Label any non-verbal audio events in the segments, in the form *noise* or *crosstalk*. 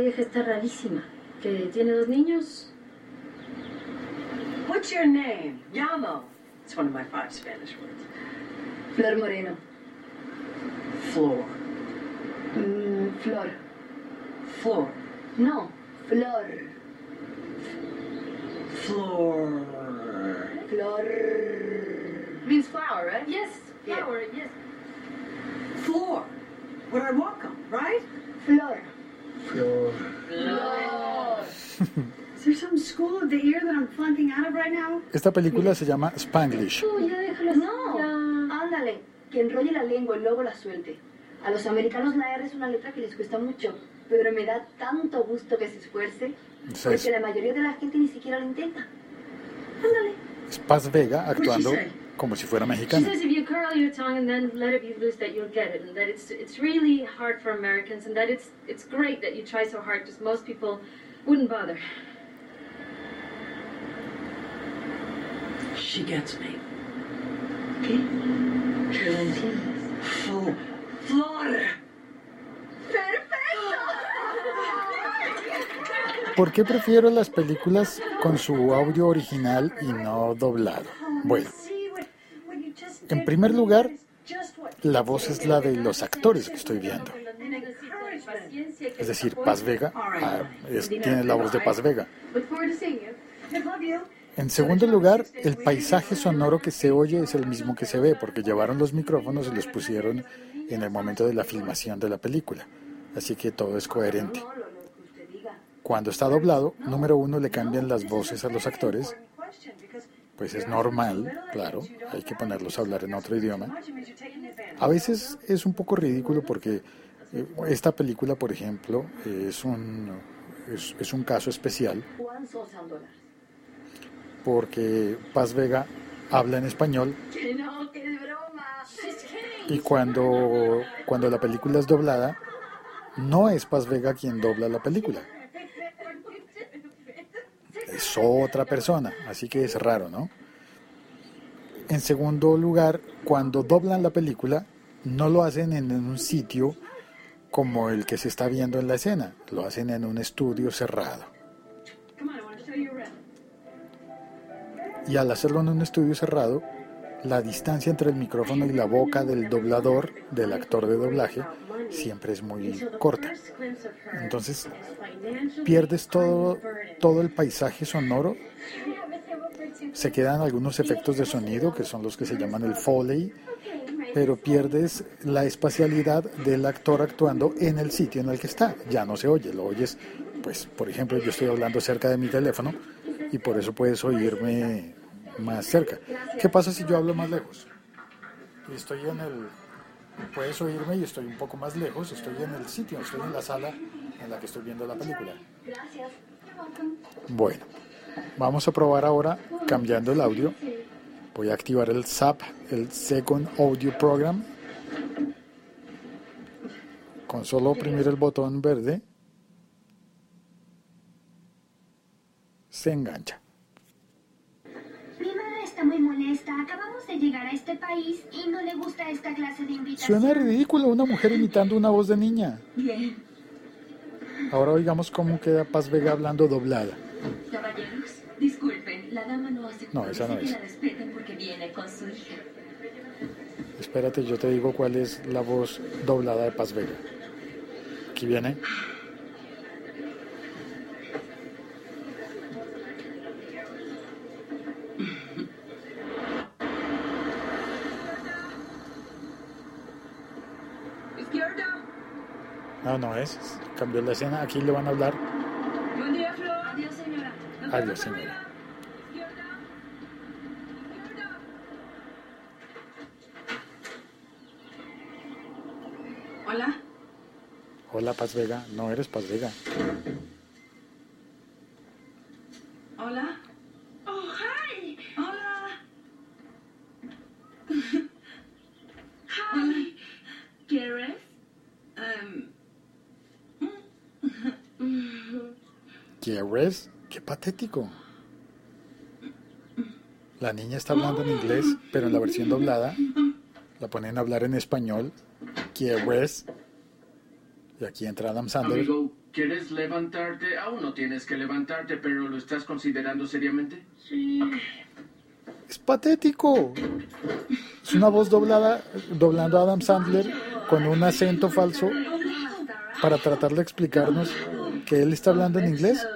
Vieja está rarísima. Que tiene dos niños. What's your name? Llamo. It's one of my five Spanish words. Flor Moreno. Floor. Mm, Flor. Floor. No, Flor. Floor. Flor. Means flower, right? Yes, Flower, yes. Floor. Where I walk on, right? Flor. Is *laughs* there some school of the ear that I'm flunking out of right now? Esta película se llama Spanglish. Ya déjalo ya. Ándale, que enrolle la lengua y luego la suelte. A los americanos la R es una letra que les cuesta mucho, pero me da tanto gusto que se esfuerce, porque la mayoría de la gente ni siquiera lo intenta. Ándale. Es Paz Vega actuando say? Como si fuera She mexicana. says if you curl your tongue and then let it be loose, that you'll get it, and that it's it's really hard for Americans, and that it's it's great that you try so hard, because most people wouldn't bother. She gets me. ¿Qué? ¿Qué lo entiendes? Floor. Floor. ¿Por qué prefiero las películas con su audio original y no doblado? Bueno, en primer lugar, la voz es la de los actores que estoy viendo. Es decir, Paz Vega ah, tiene la voz de Paz Vega. En segundo lugar, el paisaje sonoro que se oye es el mismo que se ve, porque llevaron los micrófonos y los pusieron en el momento de la filmación de la película. Así que todo es coherente. Cuando está doblado, número uno, le cambian las voces a los actores, pues es normal, claro, hay que ponerlos a hablar en otro idioma. A veces es un poco ridículo porque eh, esta película, por ejemplo, es un, es, un caso especial porque Paz Vega habla en español y cuando, cuando la película es doblada, no es Paz Vega quien dobla la película. Es otra persona, así que es raro, ¿no? En segundo lugar, cuando doblan la película, no lo hacen en un sitio como el que se está viendo en la escena, lo hacen en un estudio cerrado. Y al hacerlo en un estudio cerrado, la distancia entre el micrófono y la boca del doblador, del actor de doblaje, siempre es muy corta. Entonces, pierdes todo, todo el paisaje sonoro. Se quedan algunos efectos de sonido, que son los que se llaman el foley, pero pierdes la espacialidad del actor actuando en el sitio en el que está. Ya no se oye, lo oyes, pues, por ejemplo, yo estoy hablando cerca de mi teléfono y por eso puedes oírme más cerca. ¿Qué pasa si yo hablo más lejos? Y estoy en el... Puedes oírme y estoy un poco más lejos, estoy en el sitio, estoy en la sala en la que estoy viendo la película. Gracias. Bueno, vamos a probar ahora cambiando el audio. Voy a activar el SAP, el Second Audio Program. Con solo oprimir el botón verde, se engancha. Mi madre está muy molesta. Acabamos de llegar a este país y no le gusta esta clase de invitación. Suena ridículo una mujer imitando una voz de niña. Bien. Ahora oigamos cómo queda Paz Vega hablando doblada. Caballeros, disculpen, la dama no hace No, esa no que es. la respeten porque viene con su hija. Espérate, yo te digo cuál es la voz doblada de Paz Vega. Aquí viene. No, no es. Cambió la escena. Aquí le van a hablar. Buen día, Flor. Adiós, señora. Nos Adiós, señora. Hola. Hola, Paz Vega. No eres Paz Vega. Hola. Oh, hi. Hola. Hi. ¿Quieres? Um, ¿Quieres? Qué patético. La niña está hablando en inglés, pero en la versión doblada la ponen a hablar en español. ¿Quieres? Y aquí entra Adam Sandler. Amigo, ¿quieres levantarte? Aún no tienes que levantarte, pero ¿lo estás considerando seriamente? sí. Es patético. Es una voz doblada, doblando a Adam Sandler con un acento falso para tratar de explicarnos que él está hablando en inglés.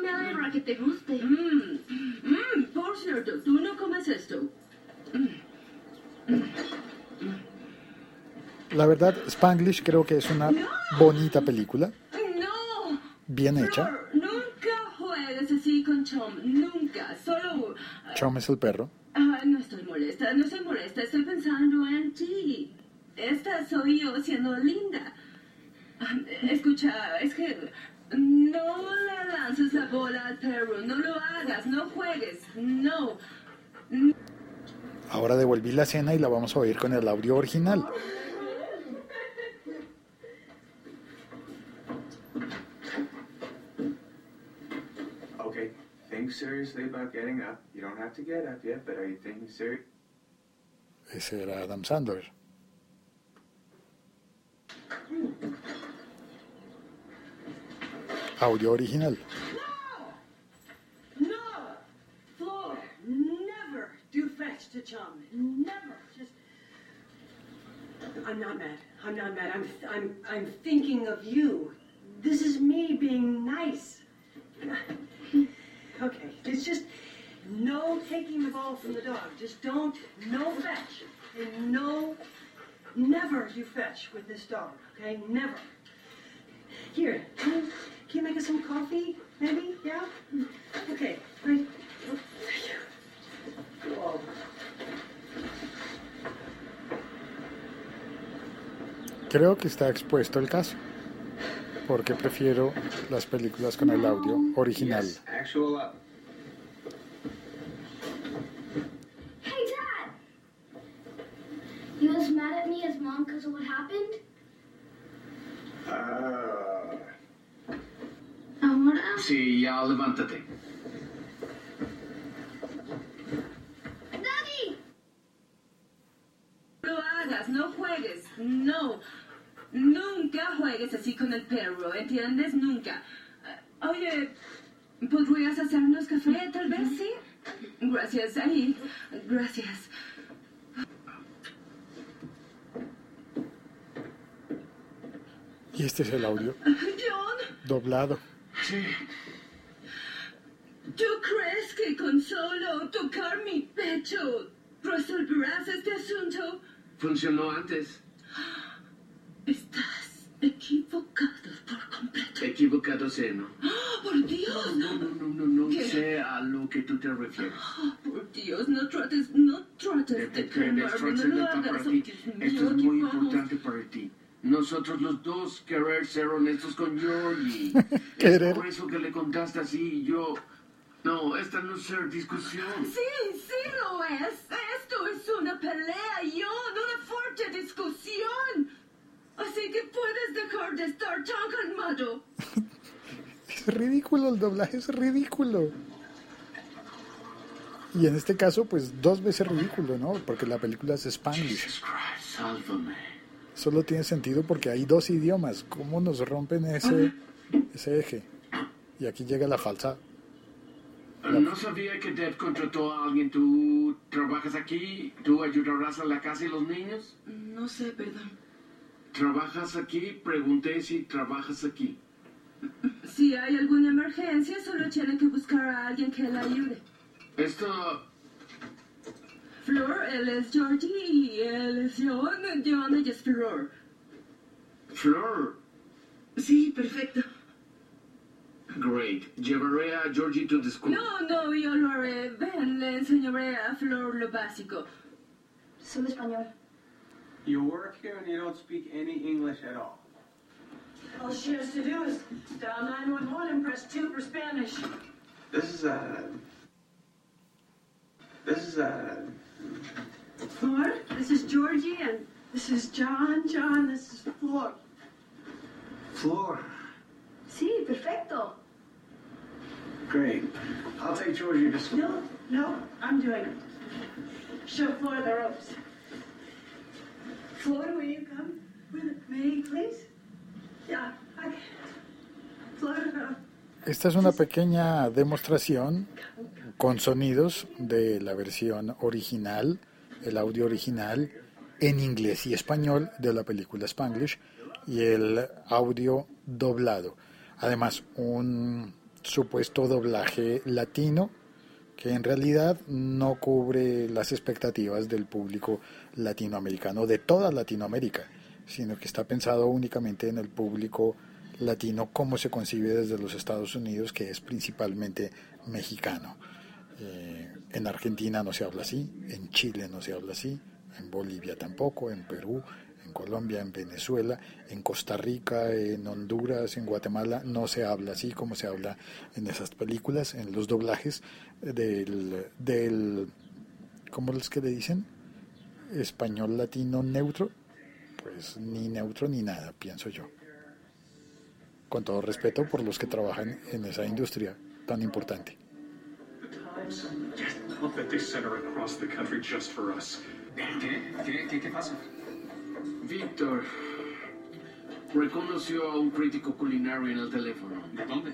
Me alegra que te guste. Mm, mm, por cierto, tú no comes esto. La verdad, Spanglish creo que es una bonita película, No. bien hecha. Flor, nunca juegues así con Chom. Nunca. Solo. Chom es el perro. Ah, no estoy molesta, no estoy molesta. Estoy pensando en ti. Esta soy yo siendo linda. Ah, Escucha, es que no le lances la bola al perro. No lo hagas, no juegues. No. Ahora devolví la escena y la vamos a oír con el audio original. Okay, think seriously about getting up. You don't have to get up yet, but are you thinking serious? Ese era Adam Sandler. Audio original. No! No. Floor, never do fetch to chum. Never. Just. I'm not mad. I'm not mad. I'm, I'm, I'm thinking of you. This is me being nice. *sighs* Okay, it's just no taking the ball from the dog. Just don't, no fetch. And no, never you fetch with this dog, okay? Never. Here, can you, you make us some coffee, maybe? Yeah? Okay, great. Whoa. Creo que está expuesto el caso, porque prefiero las películas con el audio original. Yes, actual up. Hey, Dad! You was mad at me as mom because of what happened? Ah. Sí, ya levántate. ¡Daddy! No lo hagas, no juegues. No. Nunca juegues así con el perro, ¿entiendes? Nunca. Eh, Oye, ¿podrías hacernos café, tal vez? Sí. Gracias, ahí. Gracias. Y este es el audio John, doblado. Sí. ¿tú crees que con solo tocar mi pecho resolverás este asunto? Funcionó antes. Estás equivocado por completo. Equivocado sé, ¿no? ¡Oh, por Dios! No, no, no, no, no ¿Qué? sé a lo que tú te refieres. Oh, por Dios, no trates, no trates de calmarme, no lo hagas. Ti. Esto es muy importante para ti. Nosotros los dos querer ser honestos con Georgie. *laughs* Querer. Es por eso que le contaste así y yo... No, esta no es ser discusión. Sí, sí lo es. Esto es una pelea, John, una fuerte discusión. Así que puedes dejar de estar tan calmado. *laughs* Es ridículo, el doblaje es ridículo. Y en este caso, pues dos veces ridículo, ¿no? Porque la película es Spanglish. Jesus Christ, sálvame. Solo tiene sentido porque hay dos idiomas. ¿Cómo nos rompen ese, ese eje? Y aquí llega la falsa. No sabía que Deb contrató a alguien. ¿Tú trabajas aquí? ¿Tú ayudarás a la casa y los niños? No sé, perdón. ¿Trabajas aquí? Pregunté si trabajas aquí. Si hay alguna emergencia, solo tienen que buscar a alguien que la ayude. Esto... Flor, él es Georgie y él es John. John, ella es Flor. Flor. Sí, perfecto. Great. Llevaré a Georgie to the school. No, no, yo lo haré. Ven, le enseñaré a Flor lo básico. Solo español. You work here and you don't speak any English at all. All she has to do is dial 911 and press 2 for Spanish. This is uh This is uh Flor, this is Georgie, and this is John. John, this is Flor. Floor. Sí, perfecto. Great. I'll take Georgie to school. No, no, I'm doing it. Show Flor the ropes. Flor, will you come with me, please? Yeah, I Flor, uh, Esta es una pequeña demostración con sonidos de la versión original, el audio original en inglés y español de la película Spanglish y el audio doblado. Además, un supuesto doblaje latino que en realidad no cubre las expectativas del público latinoamericano de toda Latinoamérica, sino que está pensado únicamente en el público latino como se concibe desde los Estados Unidos, que es principalmente mexicano. Eh, en Argentina no se habla así, en Chile no se habla así, en Bolivia tampoco, en Perú, en Colombia, en Venezuela, en Costa Rica, en Honduras, en Guatemala, no se habla así como se habla en esas películas, en los doblajes del, del ¿cómo es que le dicen? Español latino neutro, pues ni neutro ni nada, pienso yo. Con todo respeto por los que trabajan en esa industria tan importante. Hope that they sent her across the country just for us. ¿Qué? ¿Qué? ¿Qué, qué pasa? Víctor reconoció a un crítico culinario en el teléfono. ¿De dónde?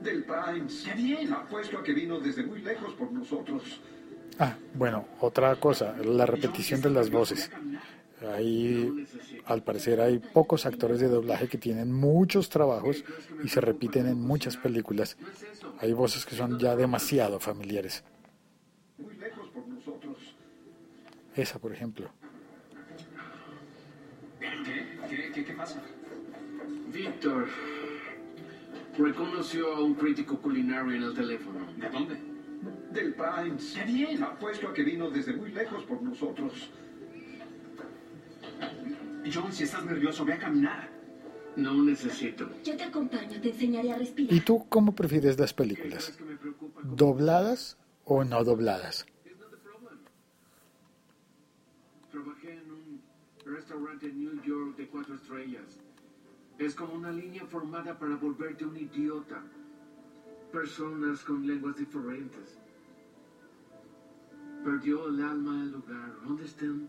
Del Pines. ¡Qué bien! Apuesto a que vino desde muy lejos por nosotros. Ah, bueno, otra cosa, la repetición de las voces. Ahí, al parecer, hay pocos actores de doblaje que tienen muchos trabajos y se repiten en muchas películas. Hay voces que son ya demasiado familiares. Muy lejos por nosotros. Esa, por ejemplo. ¿Qué? ¿Qué, qué, qué pasa? Víctor reconoció a un crítico culinario en el teléfono. ¿De dónde? Del Pines. ¡Qué bien! Apuesto a que vino desde muy lejos por nosotros. John, si estás nervioso, ve a caminar. No necesito. Yo te acompaño, te enseñaré a respirar. ¿Y tú cómo prefieres las películas? ¿Dobladas o no dobladas? Trabajé en un restaurante en New York de cuatro estrellas. Es como una línea formada para volverte un idiota. Personas con lenguas diferentes. Perdió el alma al lugar. ¿Dónde están?